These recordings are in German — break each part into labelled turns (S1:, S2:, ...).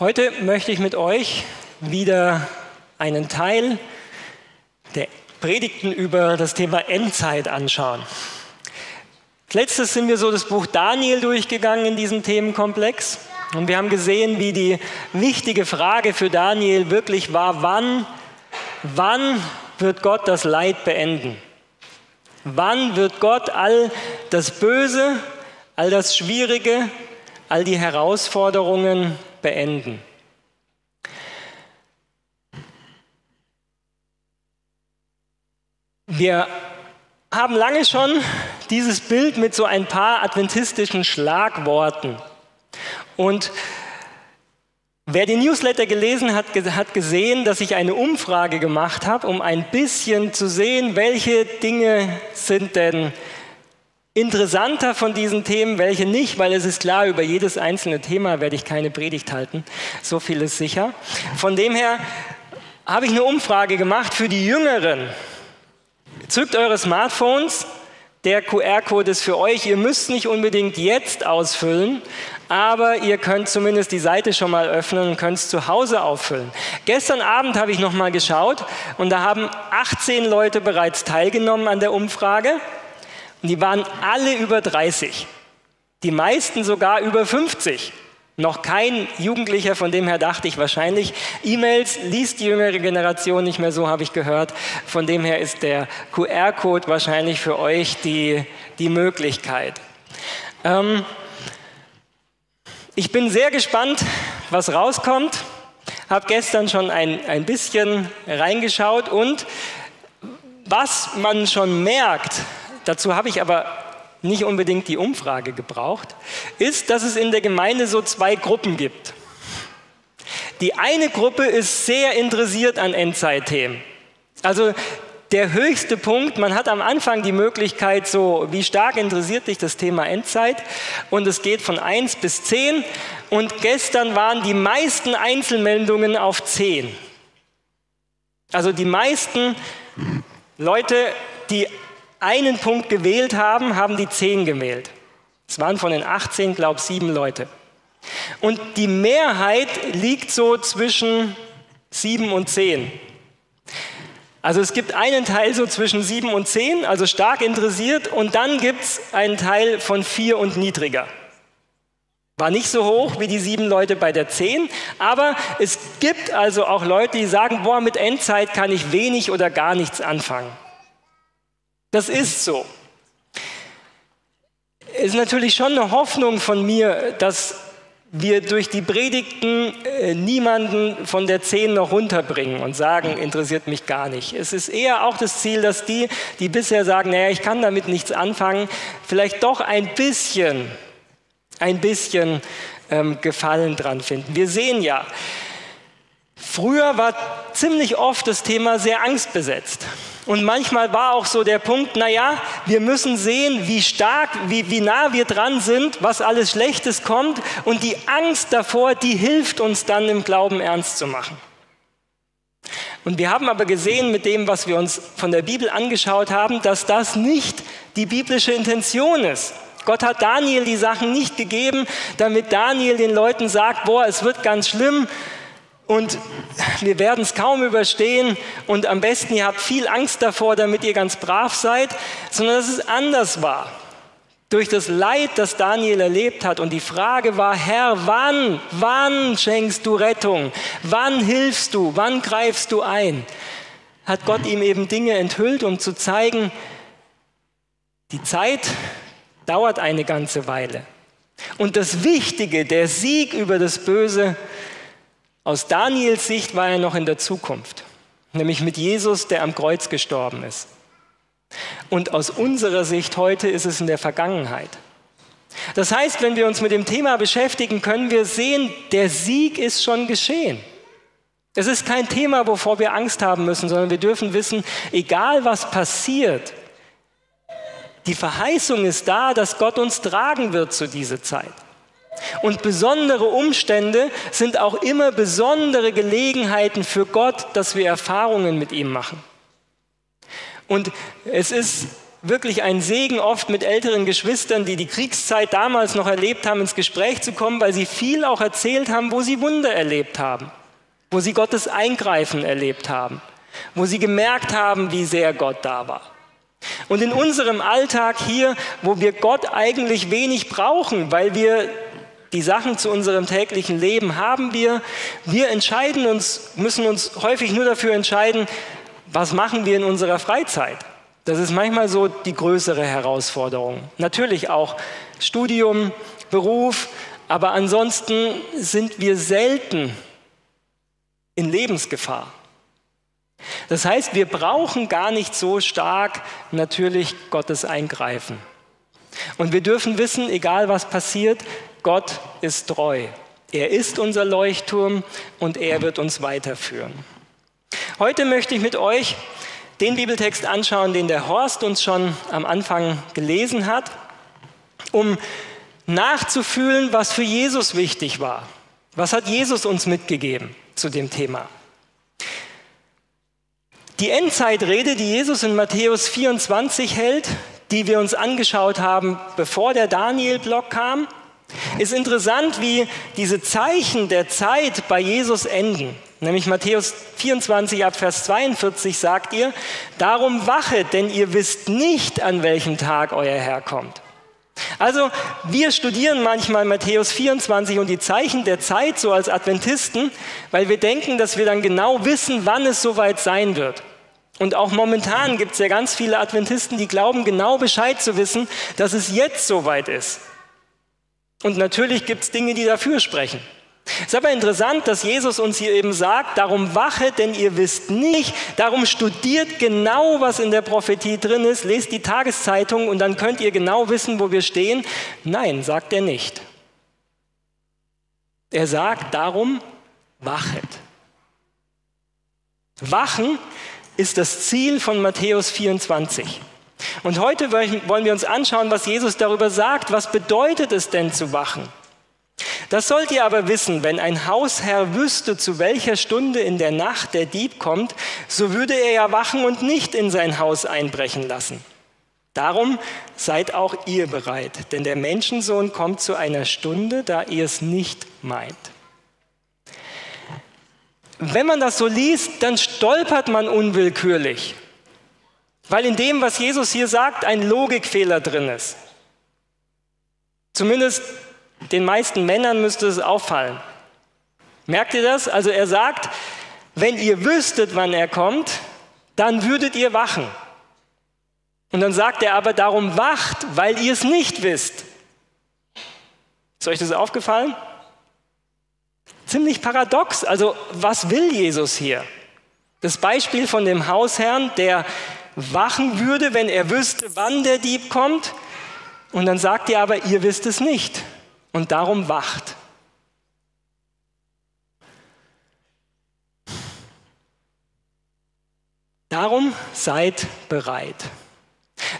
S1: Heute möchte ich mit euch wieder einen Teil der Predigten über das Thema Endzeit anschauen. Letztes sind wir so das Buch Daniel durchgegangen in diesem Themenkomplex und wir haben gesehen, wie die wichtige Frage für Daniel wirklich war, wann, wann wird Gott das Leid beenden? Wann wird Gott all das Böse, all das Schwierige, all die Herausforderungen beenden. Wir haben lange schon dieses Bild mit so ein paar adventistischen Schlagworten. Und wer den Newsletter gelesen hat, hat gesehen, dass ich eine Umfrage gemacht habe, um ein bisschen zu sehen, welche Dinge sind denn interessanter von diesen Themen, welche nicht, weil es ist klar, über jedes einzelne Thema werde ich keine Predigt halten. So viel ist sicher. Von dem her habe ich eine Umfrage gemacht für die Jüngeren. Zückt eure Smartphones. Der QR-Code ist für euch. Ihr müsst nicht unbedingt jetzt ausfüllen, aber ihr könnt zumindest die Seite schon mal öffnen und könnt es zu Hause auffüllen. Gestern Abend habe ich noch mal geschaut und da haben 18 Leute bereits teilgenommen an der Umfrage. Und die waren alle über 30. Die meisten sogar über 50. Noch kein Jugendlicher, von dem her dachte ich wahrscheinlich. E-Mails liest die jüngere Generation nicht mehr so, habe ich gehört. Von dem her ist der QR-Code wahrscheinlich für euch die, die Möglichkeit. Ähm, ich bin sehr gespannt, was rauskommt. Habe gestern schon ein, ein bisschen reingeschaut und was man schon merkt, dazu habe ich aber nicht unbedingt die Umfrage gebraucht, ist, dass es in der Gemeinde so zwei Gruppen gibt. Die eine Gruppe ist sehr interessiert an Endzeitthemen. Also der höchste Punkt, man hat am Anfang die Möglichkeit, so wie stark interessiert dich das Thema Endzeit und es geht von 1 bis 10 und gestern waren die meisten Einzelmeldungen auf 10. Also die meisten Leute, die einen Punkt gewählt haben, haben die zehn gewählt. Es waren von den 18, glaube ich, sieben Leute. Und die Mehrheit liegt so zwischen sieben und zehn. Also es gibt einen Teil so zwischen sieben und zehn, also stark interessiert, und dann gibt es einen Teil von vier und niedriger. War nicht so hoch wie die sieben Leute bei der zehn, aber es gibt also auch Leute, die sagen, boah, mit Endzeit kann ich wenig oder gar nichts anfangen. Das ist so. Es ist natürlich schon eine Hoffnung von mir, dass wir durch die Predigten äh, niemanden von der Zehn noch runterbringen und sagen, interessiert mich gar nicht. Es ist eher auch das Ziel, dass die, die bisher sagen, naja, ich kann damit nichts anfangen, vielleicht doch ein bisschen, ein bisschen ähm, Gefallen dran finden. Wir sehen ja, früher war ziemlich oft das Thema sehr angstbesetzt. Und manchmal war auch so der Punkt, naja, wir müssen sehen, wie stark, wie, wie nah wir dran sind, was alles Schlechtes kommt. Und die Angst davor, die hilft uns dann im Glauben ernst zu machen. Und wir haben aber gesehen mit dem, was wir uns von der Bibel angeschaut haben, dass das nicht die biblische Intention ist. Gott hat Daniel die Sachen nicht gegeben, damit Daniel den Leuten sagt, boah, es wird ganz schlimm, und wir werden es kaum überstehen und am besten ihr habt viel Angst davor, damit ihr ganz brav seid, sondern dass es anders war. Durch das Leid, das Daniel erlebt hat und die Frage war, Herr, wann, wann schenkst du Rettung? Wann hilfst du? Wann greifst du ein? Hat Gott ihm eben Dinge enthüllt, um zu zeigen, die Zeit dauert eine ganze Weile. Und das Wichtige, der Sieg über das Böse, aus Daniels Sicht war er noch in der Zukunft, nämlich mit Jesus, der am Kreuz gestorben ist. Und aus unserer Sicht heute ist es in der Vergangenheit. Das heißt, wenn wir uns mit dem Thema beschäftigen, können wir sehen, der Sieg ist schon geschehen. Es ist kein Thema, wovor wir Angst haben müssen, sondern wir dürfen wissen, egal was passiert, die Verheißung ist da, dass Gott uns tragen wird zu dieser Zeit. Und besondere Umstände sind auch immer besondere Gelegenheiten für Gott, dass wir Erfahrungen mit ihm machen. Und es ist wirklich ein Segen, oft mit älteren Geschwistern, die die Kriegszeit damals noch erlebt haben, ins Gespräch zu kommen, weil sie viel auch erzählt haben, wo sie Wunder erlebt haben, wo sie Gottes Eingreifen erlebt haben, wo sie gemerkt haben, wie sehr Gott da war. Und in unserem Alltag hier, wo wir Gott eigentlich wenig brauchen, weil wir die Sachen zu unserem täglichen Leben haben wir, wir entscheiden uns, müssen uns häufig nur dafür entscheiden, was machen wir in unserer Freizeit. Das ist manchmal so die größere Herausforderung. Natürlich auch Studium, Beruf, aber ansonsten sind wir selten in Lebensgefahr. Das heißt, wir brauchen gar nicht so stark natürlich Gottes Eingreifen. Und wir dürfen wissen, egal was passiert, Gott ist treu. Er ist unser Leuchtturm und er wird uns weiterführen. Heute möchte ich mit euch den Bibeltext anschauen, den der Horst uns schon am Anfang gelesen hat, um nachzufühlen, was für Jesus wichtig war. Was hat Jesus uns mitgegeben zu dem Thema? Die Endzeitrede, die Jesus in Matthäus 24 hält, die wir uns angeschaut haben, bevor der Daniel-Block kam, ist interessant, wie diese Zeichen der Zeit bei Jesus enden. Nämlich Matthäus 24 ab Vers 42 sagt ihr, darum wachet, denn ihr wisst nicht, an welchem Tag euer Herr kommt. Also wir studieren manchmal Matthäus 24 und die Zeichen der Zeit so als Adventisten, weil wir denken, dass wir dann genau wissen, wann es soweit sein wird. Und auch momentan gibt es ja ganz viele Adventisten, die glauben genau Bescheid zu wissen, dass es jetzt soweit ist. Und natürlich gibt es Dinge, die dafür sprechen. Es ist aber interessant, dass Jesus uns hier eben sagt, darum wache, denn ihr wisst nicht, darum studiert genau, was in der Prophetie drin ist, lest die Tageszeitung und dann könnt ihr genau wissen, wo wir stehen. Nein, sagt er nicht. Er sagt darum, wachet. Wachen ist das Ziel von Matthäus 24. Und heute wollen wir uns anschauen, was Jesus darüber sagt. Was bedeutet es denn zu wachen? Das sollt ihr aber wissen, wenn ein Hausherr wüsste, zu welcher Stunde in der Nacht der Dieb kommt, so würde er ja wachen und nicht in sein Haus einbrechen lassen. Darum seid auch ihr bereit, denn der Menschensohn kommt zu einer Stunde, da ihr es nicht meint. Wenn man das so liest, dann stolpert man unwillkürlich, weil in dem, was Jesus hier sagt, ein Logikfehler drin ist. Zumindest den meisten Männern müsste es auffallen. Merkt ihr das? Also er sagt, wenn ihr wüsstet, wann er kommt, dann würdet ihr wachen. Und dann sagt er aber, darum wacht, weil ihr es nicht wisst. Ist euch das aufgefallen? Ziemlich paradox. Also was will Jesus hier? Das Beispiel von dem Hausherrn, der wachen würde, wenn er wüsste, wann der Dieb kommt. Und dann sagt er aber, ihr wisst es nicht und darum wacht. Darum seid bereit.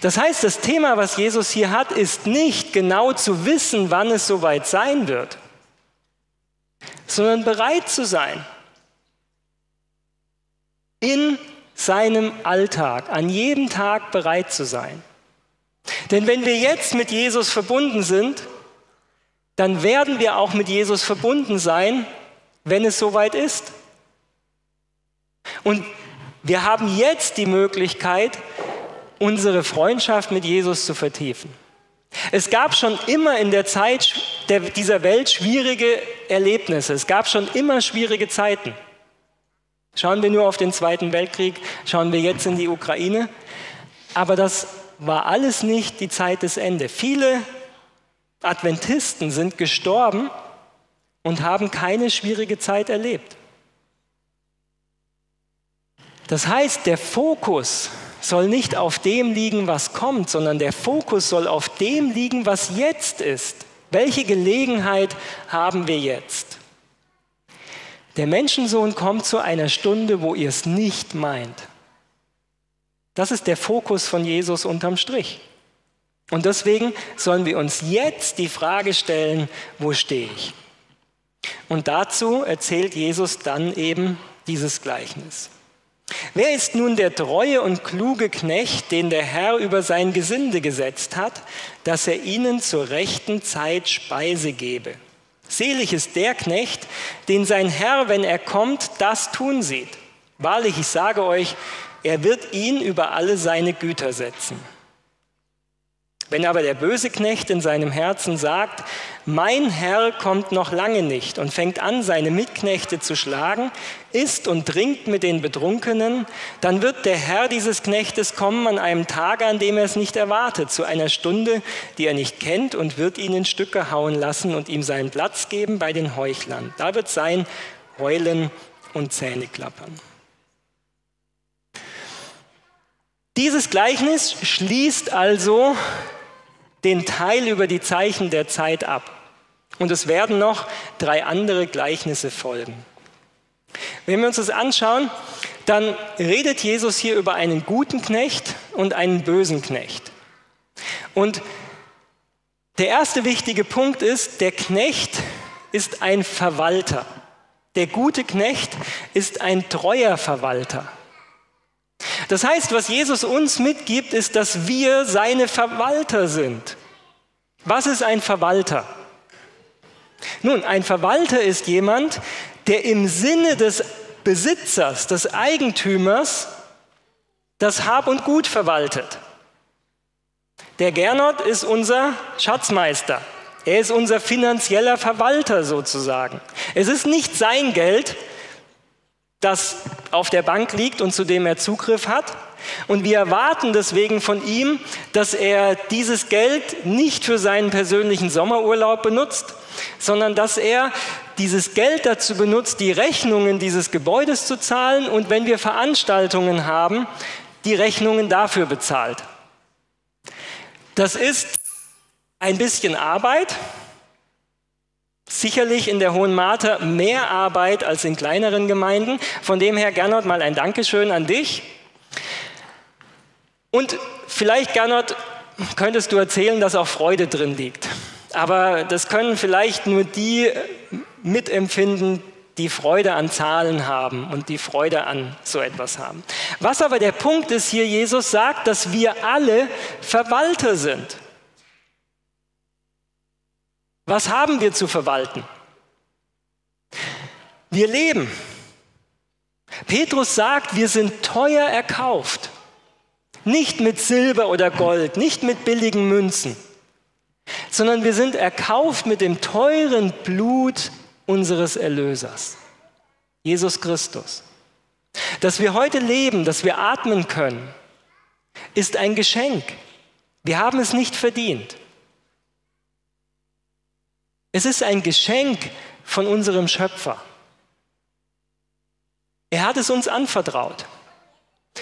S1: Das heißt, das Thema, was Jesus hier hat, ist nicht genau zu wissen, wann es soweit sein wird, sondern bereit zu sein. In seinem Alltag, an jedem Tag bereit zu sein. Denn wenn wir jetzt mit Jesus verbunden sind, dann werden wir auch mit Jesus verbunden sein, wenn es soweit ist. Und wir haben jetzt die Möglichkeit, unsere Freundschaft mit Jesus zu vertiefen. Es gab schon immer in der Zeit dieser Welt schwierige Erlebnisse. Es gab schon immer schwierige Zeiten. Schauen wir nur auf den Zweiten Weltkrieg, schauen wir jetzt in die Ukraine. Aber das war alles nicht die Zeit des Ende. Viele Adventisten sind gestorben und haben keine schwierige Zeit erlebt. Das heißt, der Fokus soll nicht auf dem liegen, was kommt, sondern der Fokus soll auf dem liegen, was jetzt ist. Welche Gelegenheit haben wir jetzt? Der Menschensohn kommt zu einer Stunde, wo ihr es nicht meint. Das ist der Fokus von Jesus unterm Strich. Und deswegen sollen wir uns jetzt die Frage stellen, wo stehe ich? Und dazu erzählt Jesus dann eben dieses Gleichnis. Wer ist nun der treue und kluge Knecht, den der Herr über sein Gesinde gesetzt hat, dass er ihnen zur rechten Zeit Speise gebe? Selig ist der Knecht, den sein Herr, wenn er kommt, das tun sieht. Wahrlich, ich sage euch, er wird ihn über alle seine Güter setzen. Wenn aber der böse Knecht in seinem Herzen sagt, mein Herr kommt noch lange nicht und fängt an, seine Mitknechte zu schlagen, isst und trinkt mit den Betrunkenen, dann wird der Herr dieses Knechtes kommen an einem Tage, an dem er es nicht erwartet, zu einer Stunde, die er nicht kennt und wird ihn in Stücke hauen lassen und ihm seinen Platz geben bei den Heuchlern. Da wird sein Heulen und Zähneklappern. Dieses Gleichnis schließt also den Teil über die Zeichen der Zeit ab. Und es werden noch drei andere Gleichnisse folgen. Wenn wir uns das anschauen, dann redet Jesus hier über einen guten Knecht und einen bösen Knecht. Und der erste wichtige Punkt ist, der Knecht ist ein Verwalter. Der gute Knecht ist ein treuer Verwalter. Das heißt, was Jesus uns mitgibt, ist, dass wir seine Verwalter sind. Was ist ein Verwalter? Nun, ein Verwalter ist jemand, der im Sinne des Besitzers, des Eigentümers, das Hab und Gut verwaltet. Der Gernot ist unser Schatzmeister. Er ist unser finanzieller Verwalter sozusagen. Es ist nicht sein Geld, das auf der Bank liegt und zu dem er Zugriff hat. Und wir erwarten deswegen von ihm, dass er dieses Geld nicht für seinen persönlichen Sommerurlaub benutzt, sondern dass er dieses Geld dazu benutzt, die Rechnungen dieses Gebäudes zu zahlen und wenn wir Veranstaltungen haben, die Rechnungen dafür bezahlt. Das ist ein bisschen Arbeit, Sicherlich in der Hohen Marter mehr Arbeit als in kleineren Gemeinden. Von dem her, Gernot, mal ein Dankeschön an dich. Und vielleicht, Gernot, könntest du erzählen, dass auch Freude drin liegt. Aber das können vielleicht nur die mitempfinden, die Freude an Zahlen haben und die Freude an so etwas haben. Was aber der Punkt ist hier, Jesus sagt, dass wir alle Verwalter sind. Was haben wir zu verwalten? Wir leben. Petrus sagt, wir sind teuer erkauft. Nicht mit Silber oder Gold, nicht mit billigen Münzen, sondern wir sind erkauft mit dem teuren Blut unseres Erlösers, Jesus Christus. Dass wir heute leben, dass wir atmen können, ist ein Geschenk. Wir haben es nicht verdient. Es ist ein Geschenk von unserem Schöpfer. Er hat es uns anvertraut.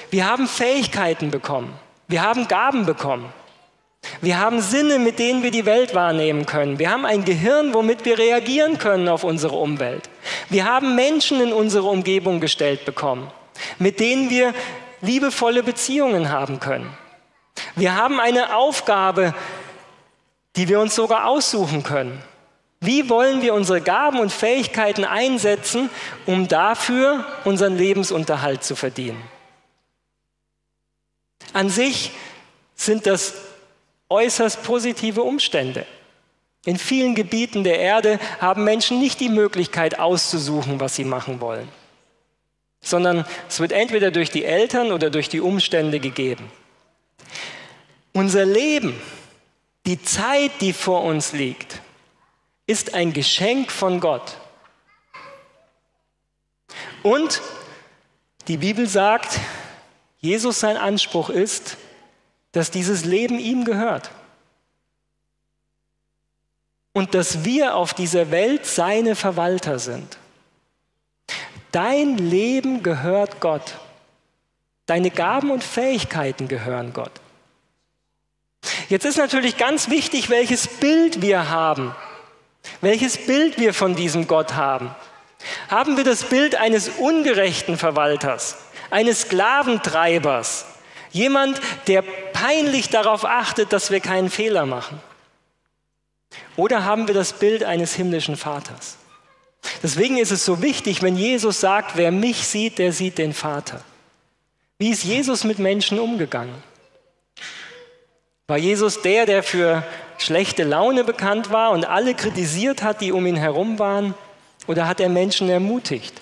S1: Wir haben Fähigkeiten bekommen. Wir haben Gaben bekommen. Wir haben Sinne, mit denen wir die Welt wahrnehmen können. Wir haben ein Gehirn, womit wir reagieren können auf unsere Umwelt. Wir haben Menschen in unsere Umgebung gestellt bekommen, mit denen wir liebevolle Beziehungen haben können. Wir haben eine Aufgabe, die wir uns sogar aussuchen können. Wie wollen wir unsere Gaben und Fähigkeiten einsetzen, um dafür unseren Lebensunterhalt zu verdienen? An sich sind das äußerst positive Umstände. In vielen Gebieten der Erde haben Menschen nicht die Möglichkeit auszusuchen, was sie machen wollen, sondern es wird entweder durch die Eltern oder durch die Umstände gegeben. Unser Leben, die Zeit, die vor uns liegt, ist ein Geschenk von Gott. Und die Bibel sagt, Jesus sein Anspruch ist, dass dieses Leben ihm gehört. Und dass wir auf dieser Welt seine Verwalter sind. Dein Leben gehört Gott. Deine Gaben und Fähigkeiten gehören Gott. Jetzt ist natürlich ganz wichtig, welches Bild wir haben welches Bild wir von diesem Gott haben. Haben wir das Bild eines ungerechten Verwalters, eines Sklaventreibers, jemand, der peinlich darauf achtet, dass wir keinen Fehler machen? Oder haben wir das Bild eines himmlischen Vaters? Deswegen ist es so wichtig, wenn Jesus sagt, wer mich sieht, der sieht den Vater. Wie ist Jesus mit Menschen umgegangen? War Jesus der, der für schlechte Laune bekannt war und alle kritisiert hat, die um ihn herum waren? Oder hat er Menschen ermutigt?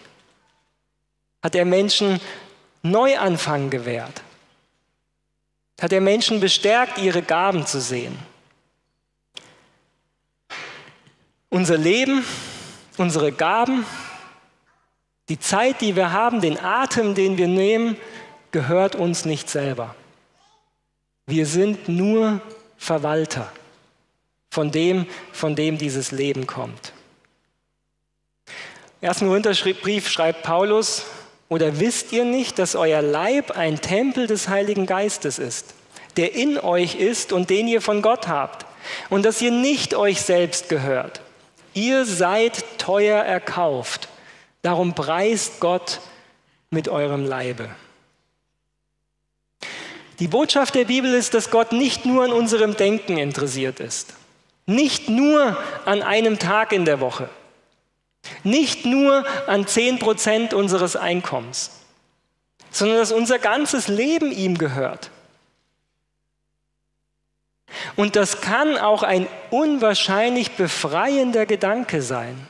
S1: Hat er Menschen Neuanfang gewährt? Hat er Menschen bestärkt, ihre Gaben zu sehen? Unser Leben, unsere Gaben, die Zeit, die wir haben, den Atem, den wir nehmen, gehört uns nicht selber. Wir sind nur Verwalter von dem, von dem dieses Leben kommt. Im ersten Korintherbrief schreibt Paulus, oder wisst ihr nicht, dass euer Leib ein Tempel des Heiligen Geistes ist, der in euch ist und den ihr von Gott habt, und dass ihr nicht euch selbst gehört? Ihr seid teuer erkauft, darum preist Gott mit eurem Leibe. Die Botschaft der Bibel ist, dass Gott nicht nur an unserem Denken interessiert ist, nicht nur an einem Tag in der Woche, nicht nur an 10% unseres Einkommens, sondern dass unser ganzes Leben ihm gehört. Und das kann auch ein unwahrscheinlich befreiender Gedanke sein.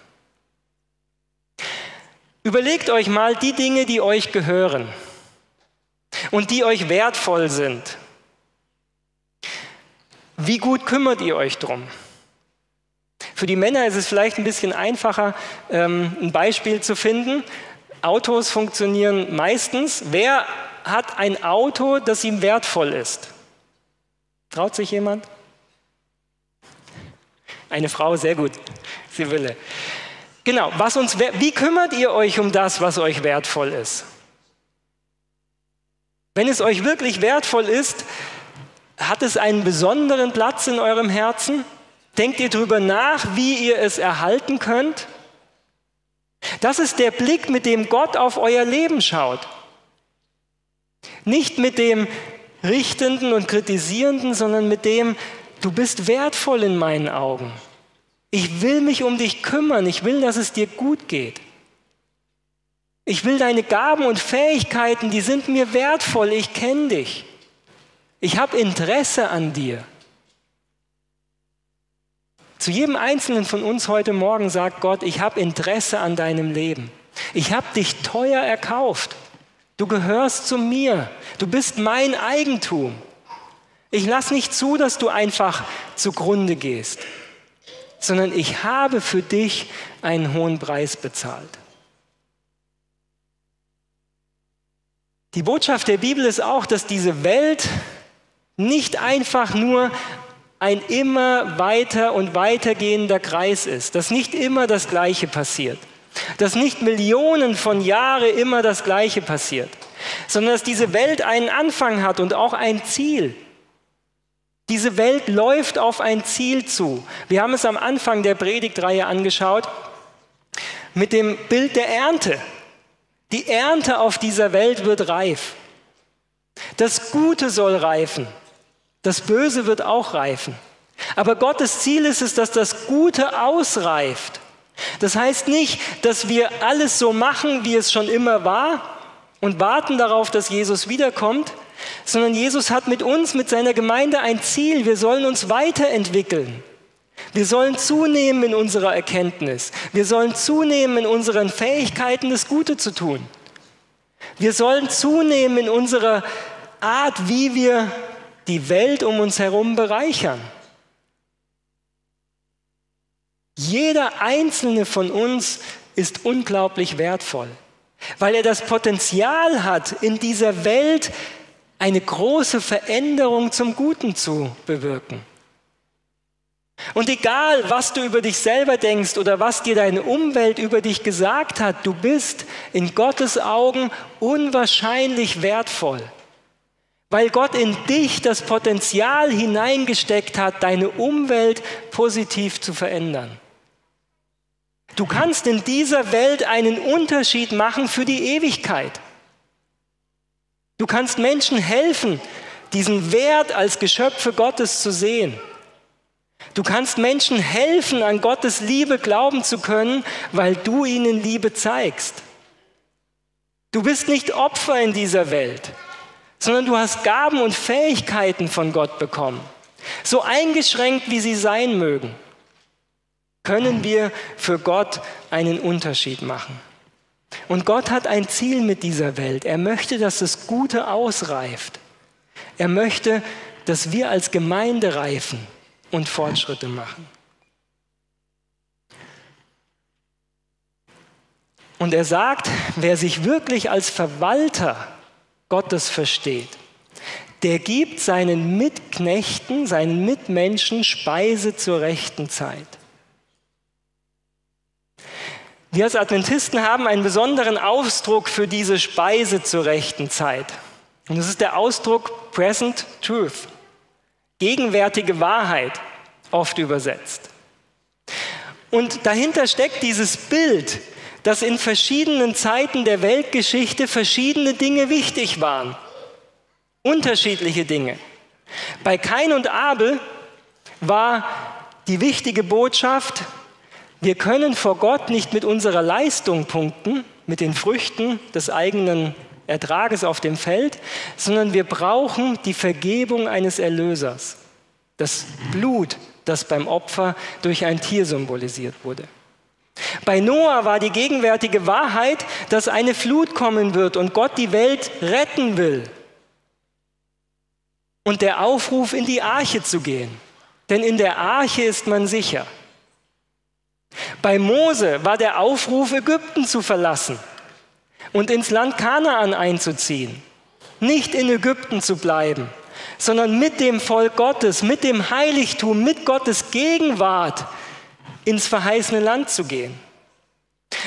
S1: Überlegt euch mal die Dinge, die euch gehören und die euch wertvoll sind. Wie gut kümmert ihr euch drum? Für die Männer ist es vielleicht ein bisschen einfacher, ähm, ein Beispiel zu finden. Autos funktionieren meistens. Wer hat ein Auto, das ihm wertvoll ist? Traut sich jemand? Eine Frau, sehr gut. Sibylle. Genau, was uns, wie kümmert ihr euch um das, was euch wertvoll ist? Wenn es euch wirklich wertvoll ist, hat es einen besonderen Platz in eurem Herzen? Denkt ihr darüber nach, wie ihr es erhalten könnt? Das ist der Blick, mit dem Gott auf euer Leben schaut. Nicht mit dem richtenden und kritisierenden, sondern mit dem, du bist wertvoll in meinen Augen. Ich will mich um dich kümmern, ich will, dass es dir gut geht. Ich will deine Gaben und Fähigkeiten, die sind mir wertvoll, ich kenne dich. Ich habe Interesse an dir. Zu jedem Einzelnen von uns heute Morgen sagt Gott, ich habe Interesse an deinem Leben. Ich habe dich teuer erkauft. Du gehörst zu mir. Du bist mein Eigentum. Ich lasse nicht zu, dass du einfach zugrunde gehst, sondern ich habe für dich einen hohen Preis bezahlt. Die Botschaft der Bibel ist auch, dass diese Welt nicht einfach nur ein immer weiter und weitergehender Kreis ist, dass nicht immer das Gleiche passiert, dass nicht Millionen von Jahren immer das Gleiche passiert, sondern dass diese Welt einen Anfang hat und auch ein Ziel. Diese Welt läuft auf ein Ziel zu. Wir haben es am Anfang der Predigtreihe angeschaut mit dem Bild der Ernte. Die Ernte auf dieser Welt wird reif. Das Gute soll reifen. Das Böse wird auch reifen. Aber Gottes Ziel ist es, dass das Gute ausreift. Das heißt nicht, dass wir alles so machen, wie es schon immer war und warten darauf, dass Jesus wiederkommt, sondern Jesus hat mit uns, mit seiner Gemeinde ein Ziel. Wir sollen uns weiterentwickeln. Wir sollen zunehmen in unserer Erkenntnis. Wir sollen zunehmen in unseren Fähigkeiten, das Gute zu tun. Wir sollen zunehmen in unserer Art, wie wir die Welt um uns herum bereichern. Jeder einzelne von uns ist unglaublich wertvoll, weil er das Potenzial hat, in dieser Welt eine große Veränderung zum Guten zu bewirken. Und egal, was du über dich selber denkst oder was dir deine Umwelt über dich gesagt hat, du bist in Gottes Augen unwahrscheinlich wertvoll weil Gott in dich das Potenzial hineingesteckt hat, deine Umwelt positiv zu verändern. Du kannst in dieser Welt einen Unterschied machen für die Ewigkeit. Du kannst Menschen helfen, diesen Wert als Geschöpfe Gottes zu sehen. Du kannst Menschen helfen, an Gottes Liebe glauben zu können, weil du ihnen Liebe zeigst. Du bist nicht Opfer in dieser Welt. Sondern du hast Gaben und Fähigkeiten von Gott bekommen. So eingeschränkt, wie sie sein mögen, können wir für Gott einen Unterschied machen. Und Gott hat ein Ziel mit dieser Welt. Er möchte, dass das Gute ausreift. Er möchte, dass wir als Gemeinde reifen und Fortschritte machen. Und er sagt, wer sich wirklich als Verwalter Gottes versteht, der gibt seinen Mitknechten, seinen Mitmenschen Speise zur rechten Zeit. Wir als Adventisten haben einen besonderen Ausdruck für diese Speise zur rechten Zeit. Und das ist der Ausdruck Present Truth, gegenwärtige Wahrheit, oft übersetzt. Und dahinter steckt dieses Bild, dass in verschiedenen Zeiten der Weltgeschichte verschiedene Dinge wichtig waren. Unterschiedliche Dinge. Bei Kain und Abel war die wichtige Botschaft, wir können vor Gott nicht mit unserer Leistung punkten, mit den Früchten des eigenen Ertrages auf dem Feld, sondern wir brauchen die Vergebung eines Erlösers, das Blut, das beim Opfer durch ein Tier symbolisiert wurde. Bei Noah war die gegenwärtige Wahrheit, dass eine Flut kommen wird und Gott die Welt retten will. Und der Aufruf, in die Arche zu gehen. Denn in der Arche ist man sicher. Bei Mose war der Aufruf, Ägypten zu verlassen und ins Land Kanaan einzuziehen. Nicht in Ägypten zu bleiben, sondern mit dem Volk Gottes, mit dem Heiligtum, mit Gottes Gegenwart ins verheißene Land zu gehen.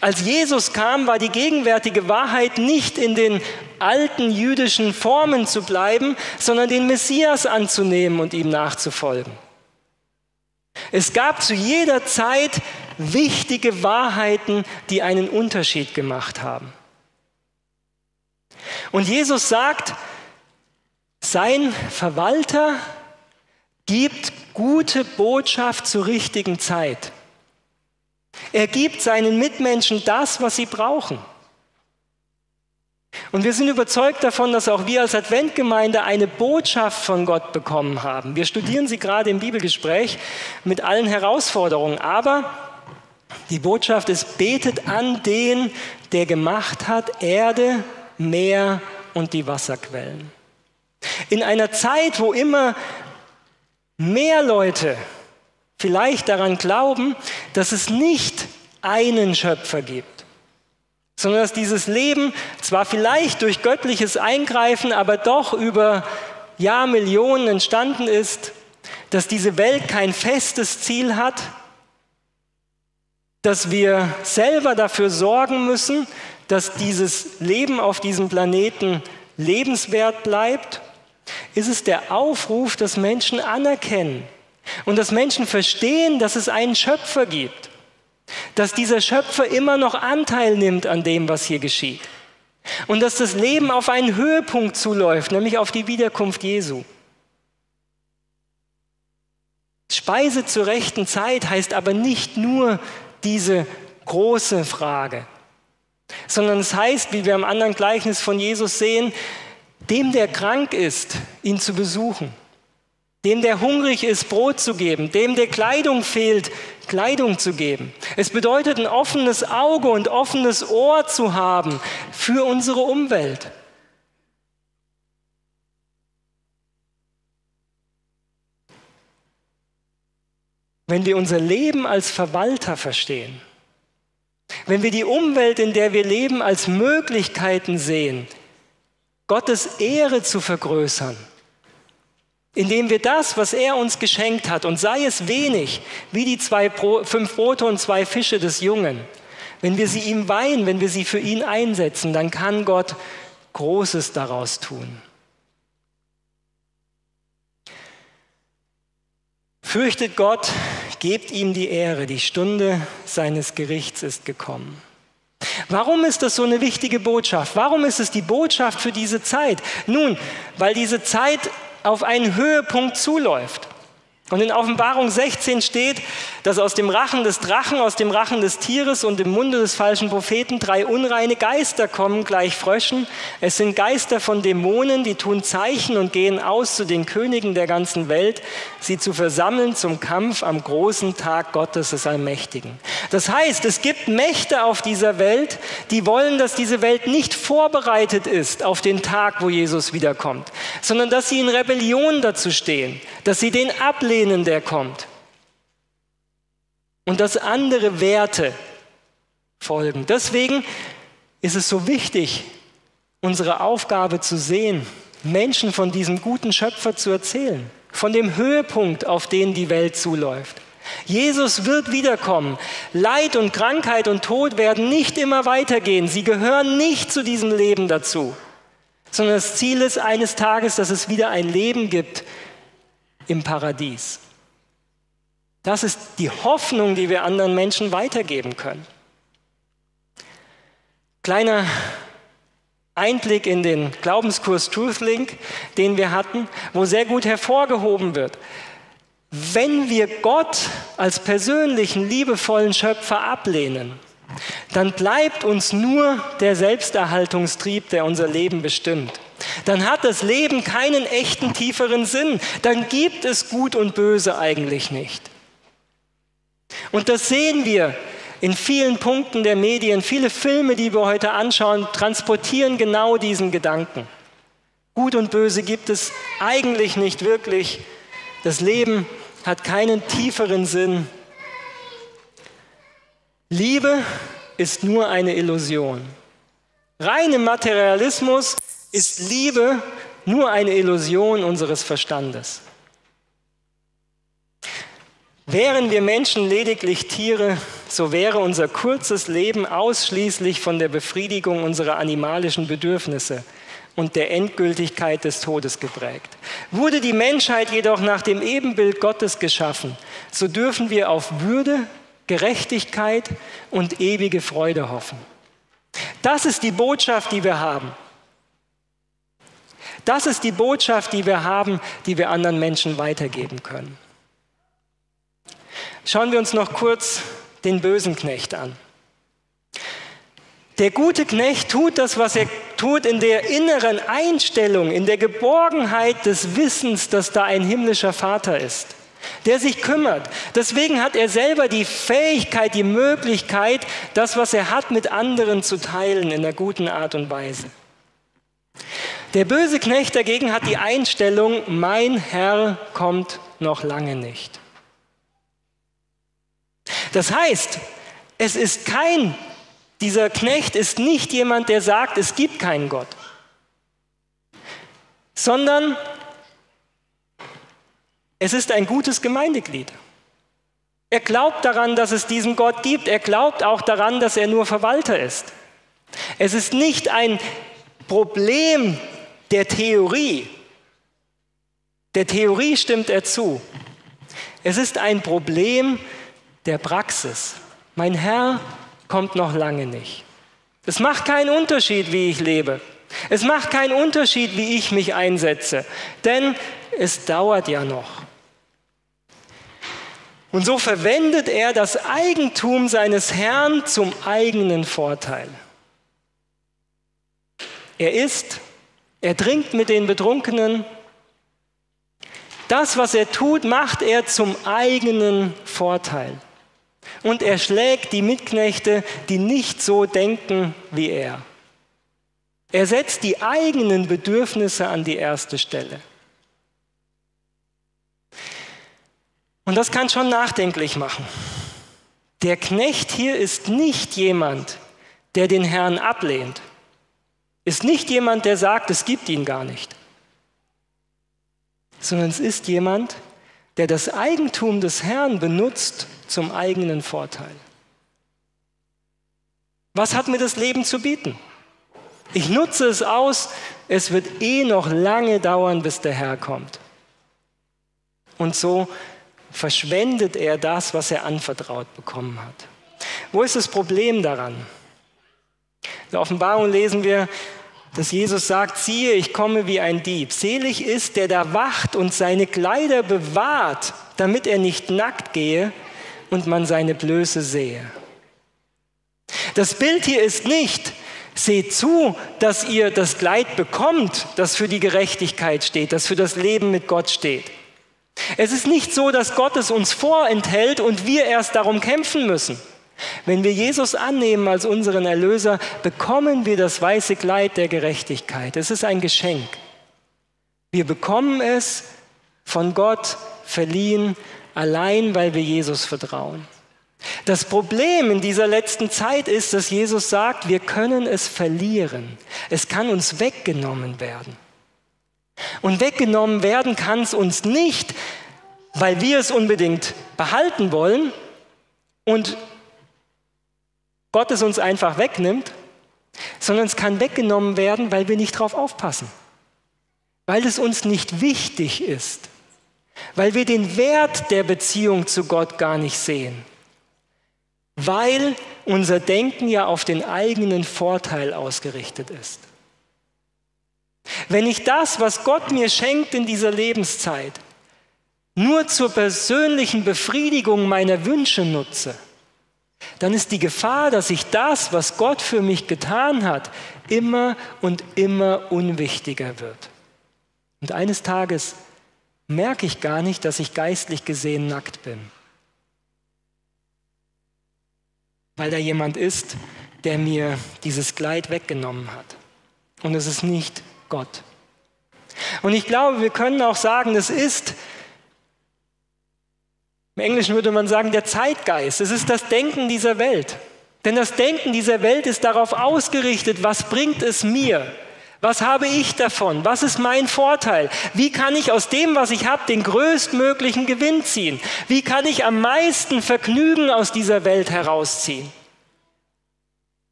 S1: Als Jesus kam, war die gegenwärtige Wahrheit nicht in den alten jüdischen Formen zu bleiben, sondern den Messias anzunehmen und ihm nachzufolgen. Es gab zu jeder Zeit wichtige Wahrheiten, die einen Unterschied gemacht haben. Und Jesus sagt, sein Verwalter gibt gute Botschaft zur richtigen Zeit. Er gibt seinen Mitmenschen das, was sie brauchen. Und wir sind überzeugt davon, dass auch wir als Adventgemeinde eine Botschaft von Gott bekommen haben. Wir studieren sie gerade im Bibelgespräch mit allen Herausforderungen. Aber die Botschaft ist, betet an den, der gemacht hat Erde, Meer und die Wasserquellen. In einer Zeit, wo immer mehr Leute vielleicht daran glauben, dass es nicht einen Schöpfer gibt, sondern dass dieses Leben zwar vielleicht durch göttliches Eingreifen, aber doch über Jahrmillionen entstanden ist, dass diese Welt kein festes Ziel hat, dass wir selber dafür sorgen müssen, dass dieses Leben auf diesem Planeten lebenswert bleibt, ist es der Aufruf, dass Menschen anerkennen, und dass Menschen verstehen, dass es einen Schöpfer gibt. Dass dieser Schöpfer immer noch Anteil nimmt an dem, was hier geschieht. Und dass das Leben auf einen Höhepunkt zuläuft, nämlich auf die Wiederkunft Jesu. Speise zur rechten Zeit heißt aber nicht nur diese große Frage, sondern es heißt, wie wir im anderen Gleichnis von Jesus sehen, dem, der krank ist, ihn zu besuchen dem, der hungrig ist, Brot zu geben, dem, der Kleidung fehlt, Kleidung zu geben. Es bedeutet, ein offenes Auge und offenes Ohr zu haben für unsere Umwelt. Wenn wir unser Leben als Verwalter verstehen, wenn wir die Umwelt, in der wir leben, als Möglichkeiten sehen, Gottes Ehre zu vergrößern, indem wir das, was er uns geschenkt hat, und sei es wenig, wie die zwei fünf Brote und zwei Fische des Jungen, wenn wir sie ihm weihen, wenn wir sie für ihn einsetzen, dann kann Gott Großes daraus tun. Fürchtet Gott, gebt ihm die Ehre, die Stunde seines Gerichts ist gekommen. Warum ist das so eine wichtige Botschaft? Warum ist es die Botschaft für diese Zeit? Nun, weil diese Zeit auf einen Höhepunkt zuläuft. Und in Offenbarung 16 steht, dass aus dem Rachen des Drachen, aus dem Rachen des Tieres und im Munde des falschen Propheten drei unreine Geister kommen, gleich Fröschen. Es sind Geister von Dämonen, die tun Zeichen und gehen aus zu den Königen der ganzen Welt, sie zu versammeln zum Kampf am großen Tag Gottes des Allmächtigen. Das heißt, es gibt Mächte auf dieser Welt, die wollen, dass diese Welt nicht vorbereitet ist auf den Tag, wo Jesus wiederkommt, sondern dass sie in Rebellion dazu stehen, dass sie den ablehnen, der kommt. Und dass andere Werte folgen. Deswegen ist es so wichtig, unsere Aufgabe zu sehen, Menschen von diesem guten Schöpfer zu erzählen, von dem Höhepunkt, auf den die Welt zuläuft. Jesus wird wiederkommen. Leid und Krankheit und Tod werden nicht immer weitergehen. Sie gehören nicht zu diesem Leben dazu, sondern das Ziel ist eines Tages, dass es wieder ein Leben gibt, im Paradies. Das ist die Hoffnung, die wir anderen Menschen weitergeben können. Kleiner Einblick in den Glaubenskurs TruthLink, den wir hatten, wo sehr gut hervorgehoben wird. Wenn wir Gott als persönlichen, liebevollen Schöpfer ablehnen, dann bleibt uns nur der Selbsterhaltungstrieb, der unser Leben bestimmt dann hat das Leben keinen echten tieferen Sinn. Dann gibt es Gut und Böse eigentlich nicht. Und das sehen wir in vielen Punkten der Medien. Viele Filme, die wir heute anschauen, transportieren genau diesen Gedanken. Gut und Böse gibt es eigentlich nicht wirklich. Das Leben hat keinen tieferen Sinn. Liebe ist nur eine Illusion. Reine Materialismus ist Liebe nur eine Illusion unseres Verstandes. Wären wir Menschen lediglich Tiere, so wäre unser kurzes Leben ausschließlich von der Befriedigung unserer animalischen Bedürfnisse und der Endgültigkeit des Todes geprägt. Wurde die Menschheit jedoch nach dem Ebenbild Gottes geschaffen, so dürfen wir auf Würde, Gerechtigkeit und ewige Freude hoffen. Das ist die Botschaft, die wir haben. Das ist die Botschaft, die wir haben, die wir anderen Menschen weitergeben können. Schauen wir uns noch kurz den bösen Knecht an. Der gute Knecht tut das, was er tut, in der inneren Einstellung, in der Geborgenheit des Wissens, dass da ein himmlischer Vater ist, der sich kümmert. Deswegen hat er selber die Fähigkeit, die Möglichkeit, das, was er hat, mit anderen zu teilen in einer guten Art und Weise. Der böse Knecht dagegen hat die Einstellung, mein Herr kommt noch lange nicht. Das heißt, es ist kein, dieser Knecht ist nicht jemand, der sagt, es gibt keinen Gott, sondern es ist ein gutes Gemeindeglied. Er glaubt daran, dass es diesen Gott gibt. Er glaubt auch daran, dass er nur Verwalter ist. Es ist nicht ein Problem der Theorie. Der Theorie stimmt er zu. Es ist ein Problem der Praxis. Mein Herr kommt noch lange nicht. Es macht keinen Unterschied, wie ich lebe. Es macht keinen Unterschied, wie ich mich einsetze, denn es dauert ja noch. Und so verwendet er das Eigentum seines Herrn zum eigenen Vorteil. Er isst, er trinkt mit den Betrunkenen. Das, was er tut, macht er zum eigenen Vorteil. Und er schlägt die Mitknechte, die nicht so denken wie er. Er setzt die eigenen Bedürfnisse an die erste Stelle. Und das kann schon nachdenklich machen. Der Knecht hier ist nicht jemand, der den Herrn ablehnt ist nicht jemand, der sagt, es gibt ihn gar nicht, sondern es ist jemand, der das Eigentum des Herrn benutzt zum eigenen Vorteil. Was hat mir das Leben zu bieten? Ich nutze es aus, es wird eh noch lange dauern, bis der Herr kommt. Und so verschwendet er das, was er anvertraut bekommen hat. Wo ist das Problem daran? In der Offenbarung lesen wir, dass Jesus sagt, siehe, ich komme wie ein Dieb. Selig ist, der da wacht und seine Kleider bewahrt, damit er nicht nackt gehe und man seine Blöße sehe. Das Bild hier ist nicht, seht zu, dass ihr das Kleid bekommt, das für die Gerechtigkeit steht, das für das Leben mit Gott steht. Es ist nicht so, dass Gott es uns vorenthält und wir erst darum kämpfen müssen. Wenn wir Jesus annehmen als unseren Erlöser, bekommen wir das weiße Kleid der Gerechtigkeit. Es ist ein Geschenk. Wir bekommen es von Gott verliehen, allein weil wir Jesus vertrauen. Das Problem in dieser letzten Zeit ist, dass Jesus sagt, wir können es verlieren. Es kann uns weggenommen werden. Und weggenommen werden kann es uns nicht, weil wir es unbedingt behalten wollen und Gott es uns einfach wegnimmt, sondern es kann weggenommen werden, weil wir nicht drauf aufpassen, weil es uns nicht wichtig ist, weil wir den Wert der Beziehung zu Gott gar nicht sehen, weil unser Denken ja auf den eigenen Vorteil ausgerichtet ist. Wenn ich das, was Gott mir schenkt in dieser Lebenszeit, nur zur persönlichen Befriedigung meiner Wünsche nutze, dann ist die Gefahr, dass ich das, was Gott für mich getan hat, immer und immer unwichtiger wird. Und eines Tages merke ich gar nicht, dass ich geistlich gesehen nackt bin. Weil da jemand ist, der mir dieses Kleid weggenommen hat. Und es ist nicht Gott. Und ich glaube, wir können auch sagen, es ist, im Englischen würde man sagen, der Zeitgeist. Es ist das Denken dieser Welt. Denn das Denken dieser Welt ist darauf ausgerichtet, was bringt es mir? Was habe ich davon? Was ist mein Vorteil? Wie kann ich aus dem, was ich habe, den größtmöglichen Gewinn ziehen? Wie kann ich am meisten Vergnügen aus dieser Welt herausziehen?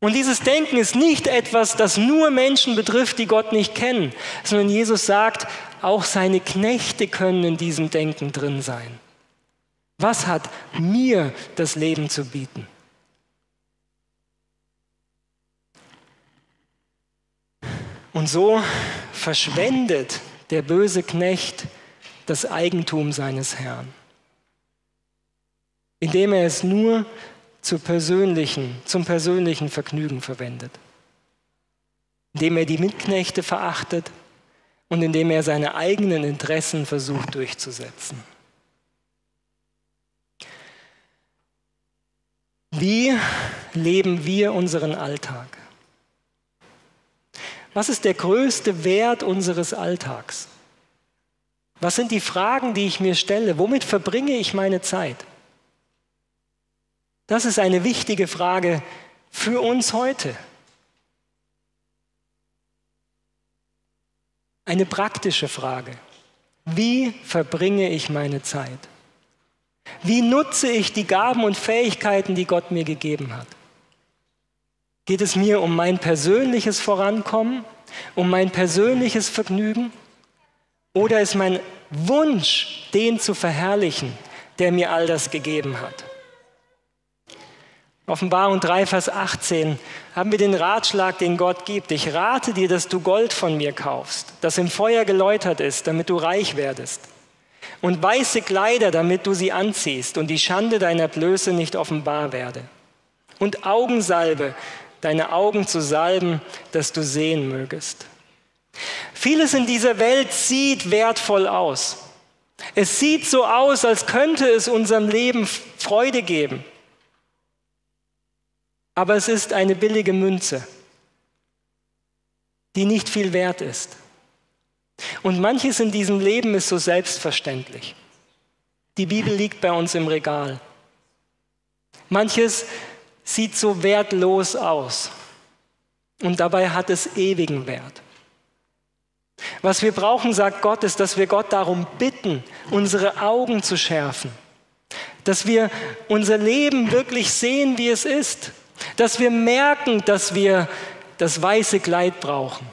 S1: Und dieses Denken ist nicht etwas, das nur Menschen betrifft, die Gott nicht kennen, sondern Jesus sagt, auch seine Knechte können in diesem Denken drin sein. Was hat mir das Leben zu bieten? Und so verschwendet der böse Knecht das Eigentum seines Herrn, indem er es nur zu persönlichen, zum persönlichen Vergnügen verwendet. Indem er die Mitknechte verachtet und indem er seine eigenen Interessen versucht durchzusetzen. Wie leben wir unseren Alltag? Was ist der größte Wert unseres Alltags? Was sind die Fragen, die ich mir stelle? Womit verbringe ich meine Zeit? Das ist eine wichtige Frage für uns heute. Eine praktische Frage. Wie verbringe ich meine Zeit? Wie nutze ich die Gaben und Fähigkeiten, die Gott mir gegeben hat? Geht es mir um mein persönliches Vorankommen, um mein persönliches Vergnügen? Oder ist mein Wunsch, den zu verherrlichen, der mir all das gegeben hat? Offenbarung 3, Vers 18 haben wir den Ratschlag, den Gott gibt. Ich rate dir, dass du Gold von mir kaufst, das im Feuer geläutert ist, damit du reich werdest. Und weiße Kleider, damit du sie anziehst und die Schande deiner Blöße nicht offenbar werde. Und Augensalbe, deine Augen zu salben, dass du sehen mögest. Vieles in dieser Welt sieht wertvoll aus. Es sieht so aus, als könnte es unserem Leben Freude geben aber es ist eine billige Münze, die nicht viel wert ist. Und manches in diesem Leben ist so selbstverständlich. Die Bibel liegt bei uns im Regal. Manches sieht so wertlos aus und dabei hat es ewigen Wert. Was wir brauchen, sagt Gott, ist, dass wir Gott darum bitten, unsere Augen zu schärfen, dass wir unser Leben wirklich sehen, wie es ist dass wir merken, dass wir das weiße Kleid brauchen.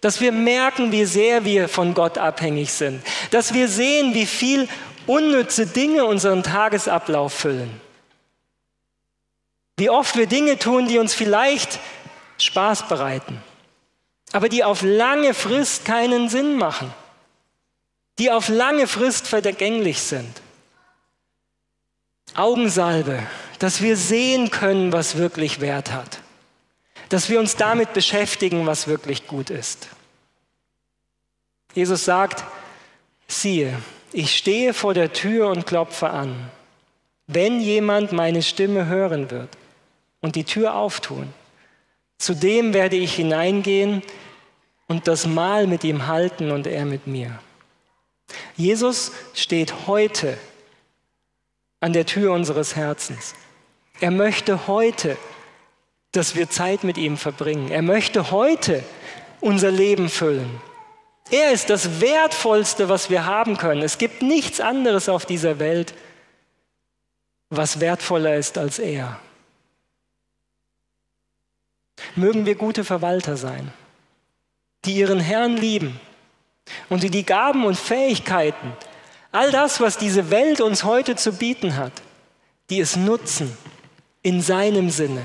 S1: Dass wir merken, wie sehr wir von Gott abhängig sind. Dass wir sehen, wie viel unnütze Dinge unseren Tagesablauf füllen. Wie oft wir Dinge tun, die uns vielleicht Spaß bereiten. aber die auf lange Frist keinen Sinn machen, die auf lange Frist vergänglich sind. Augensalbe, dass wir sehen können, was wirklich Wert hat, dass wir uns damit beschäftigen, was wirklich gut ist. Jesus sagt, siehe, ich stehe vor der Tür und klopfe an. Wenn jemand meine Stimme hören wird und die Tür auftun, zu dem werde ich hineingehen und das Mahl mit ihm halten und er mit mir. Jesus steht heute an der Tür unseres Herzens. Er möchte heute, dass wir Zeit mit ihm verbringen. Er möchte heute unser Leben füllen. Er ist das Wertvollste, was wir haben können. Es gibt nichts anderes auf dieser Welt, was wertvoller ist als er. Mögen wir gute Verwalter sein, die ihren Herrn lieben und die die Gaben und Fähigkeiten, all das, was diese Welt uns heute zu bieten hat, die es nutzen in seinem Sinne,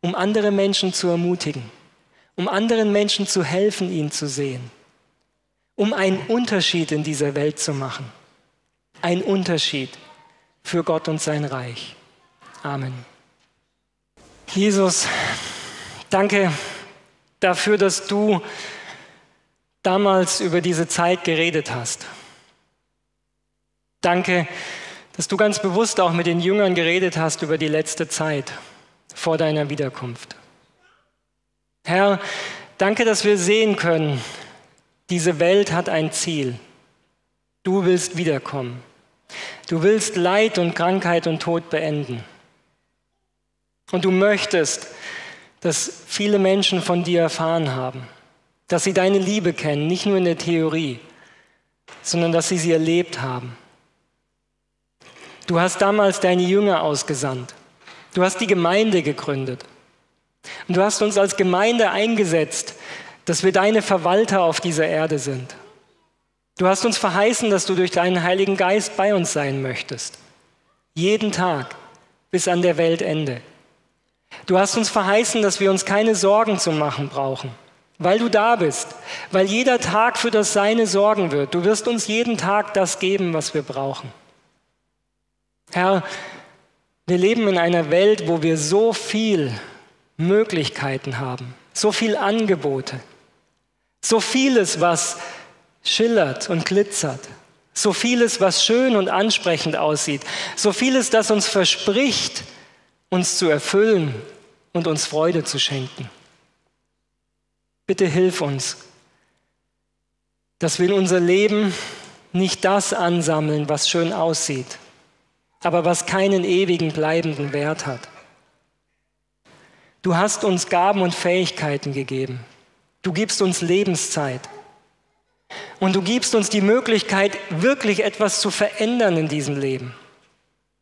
S1: um andere Menschen zu ermutigen, um anderen Menschen zu helfen, ihn zu sehen, um einen Unterschied in dieser Welt zu machen. Ein Unterschied für Gott und sein Reich. Amen. Jesus, danke dafür, dass du damals über diese Zeit geredet hast. Danke, dass du ganz bewusst auch mit den Jüngern geredet hast über die letzte Zeit vor deiner Wiederkunft. Herr, danke, dass wir sehen können, diese Welt hat ein Ziel. Du willst wiederkommen. Du willst Leid und Krankheit und Tod beenden. Und du möchtest, dass viele Menschen von dir erfahren haben, dass sie deine Liebe kennen, nicht nur in der Theorie, sondern dass sie sie erlebt haben. Du hast damals deine Jünger ausgesandt. Du hast die Gemeinde gegründet. Und du hast uns als Gemeinde eingesetzt, dass wir deine Verwalter auf dieser Erde sind. Du hast uns verheißen, dass du durch deinen Heiligen Geist bei uns sein möchtest. Jeden Tag bis an der Weltende. Du hast uns verheißen, dass wir uns keine Sorgen zu machen brauchen, weil du da bist, weil jeder Tag für das Seine sorgen wird. Du wirst uns jeden Tag das geben, was wir brauchen. Herr, wir leben in einer Welt, wo wir so viel Möglichkeiten haben, so viel Angebote, so vieles, was schillert und glitzert, so vieles, was schön und ansprechend aussieht, so vieles, das uns verspricht, uns zu erfüllen und uns Freude zu schenken. Bitte hilf uns, dass wir in unser Leben nicht das ansammeln, was schön aussieht, aber was keinen ewigen bleibenden Wert hat. Du hast uns Gaben und Fähigkeiten gegeben. Du gibst uns Lebenszeit. Und du gibst uns die Möglichkeit, wirklich etwas zu verändern in diesem Leben.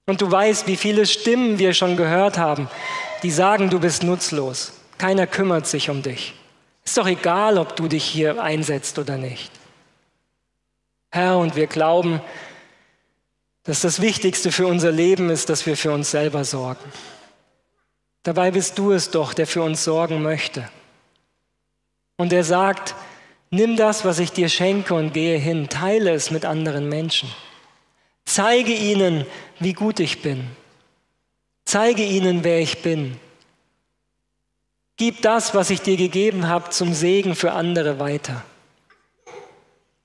S1: Und du weißt, wie viele Stimmen wir schon gehört haben, die sagen, du bist nutzlos. Keiner kümmert sich um dich. Ist doch egal, ob du dich hier einsetzt oder nicht. Herr, und wir glauben, dass das Wichtigste für unser Leben ist, dass wir für uns selber sorgen. Dabei bist du es doch, der für uns sorgen möchte. Und er sagt, nimm das, was ich dir schenke und gehe hin, teile es mit anderen Menschen. Zeige ihnen, wie gut ich bin. Zeige ihnen, wer ich bin. Gib das, was ich dir gegeben habe, zum Segen für andere weiter.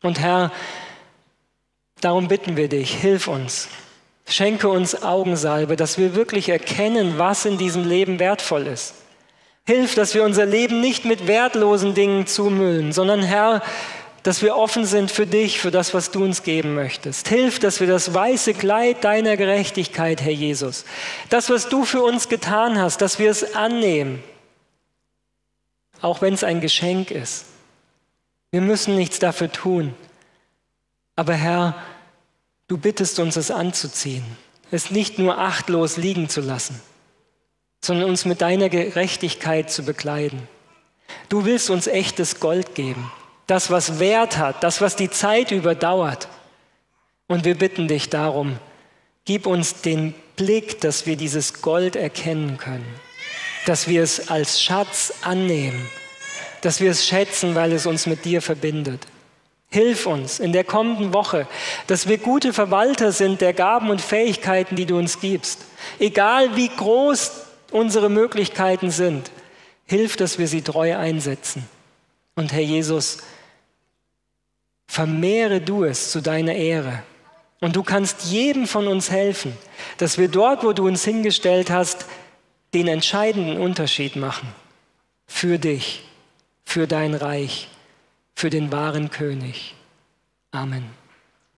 S1: Und Herr, Darum bitten wir dich, hilf uns. Schenke uns Augensalbe, dass wir wirklich erkennen, was in diesem Leben wertvoll ist. Hilf, dass wir unser Leben nicht mit wertlosen Dingen zumüllen, sondern Herr, dass wir offen sind für dich, für das, was du uns geben möchtest. Hilf, dass wir das weiße Kleid deiner Gerechtigkeit, Herr Jesus, das, was du für uns getan hast, dass wir es annehmen, auch wenn es ein Geschenk ist. Wir müssen nichts dafür tun. Aber Herr, du bittest uns, es anzuziehen, es nicht nur achtlos liegen zu lassen, sondern uns mit deiner Gerechtigkeit zu bekleiden. Du willst uns echtes Gold geben, das, was Wert hat, das, was die Zeit überdauert. Und wir bitten dich darum, gib uns den Blick, dass wir dieses Gold erkennen können, dass wir es als Schatz annehmen dass wir es schätzen, weil es uns mit dir verbindet. Hilf uns in der kommenden Woche, dass wir gute Verwalter sind der Gaben und Fähigkeiten, die du uns gibst. Egal wie groß unsere Möglichkeiten sind, hilf, dass wir sie treu einsetzen. Und Herr Jesus, vermehre du es zu deiner Ehre. Und du kannst jedem von uns helfen, dass wir dort, wo du uns hingestellt hast, den entscheidenden Unterschied machen. Für dich, für dein Reich, für den wahren König. Amen.